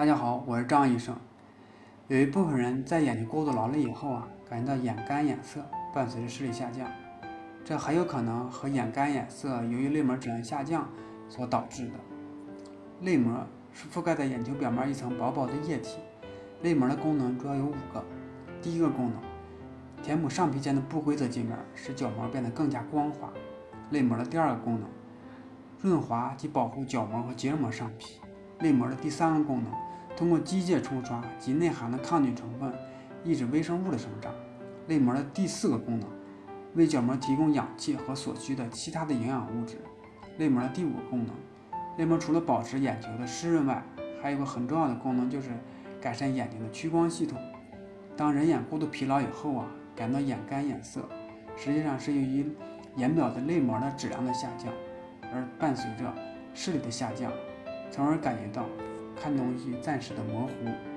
大家好，我是张医生。有一部分人在眼睛过度劳累以后啊，感觉到眼干眼涩，伴随着视力下降，这很有可能和眼干眼涩由于泪膜质量下降所导致的。泪膜是覆盖在眼球表面一层薄薄的液体，泪膜的功能主要有五个。第一个功能，填补上皮间的不规则界面，使角膜变得更加光滑。泪膜的第二个功能，润滑及保护角膜和结膜上皮。泪膜的第三个功能，通过机械冲刷及内含的抗菌成分，抑制微生物的生长。泪膜的第四个功能，为角膜提供氧气和所需的其他的营养物质。泪膜的第五个功能，泪膜除了保持眼球的湿润外，还有个很重要的功能，就是改善眼睛的屈光系统。当人眼过度疲劳以后啊，感到眼干眼涩，实际上是由于眼表的泪膜的质量的下降，而伴随着视力的下降。从而感觉到看东西暂时的模糊。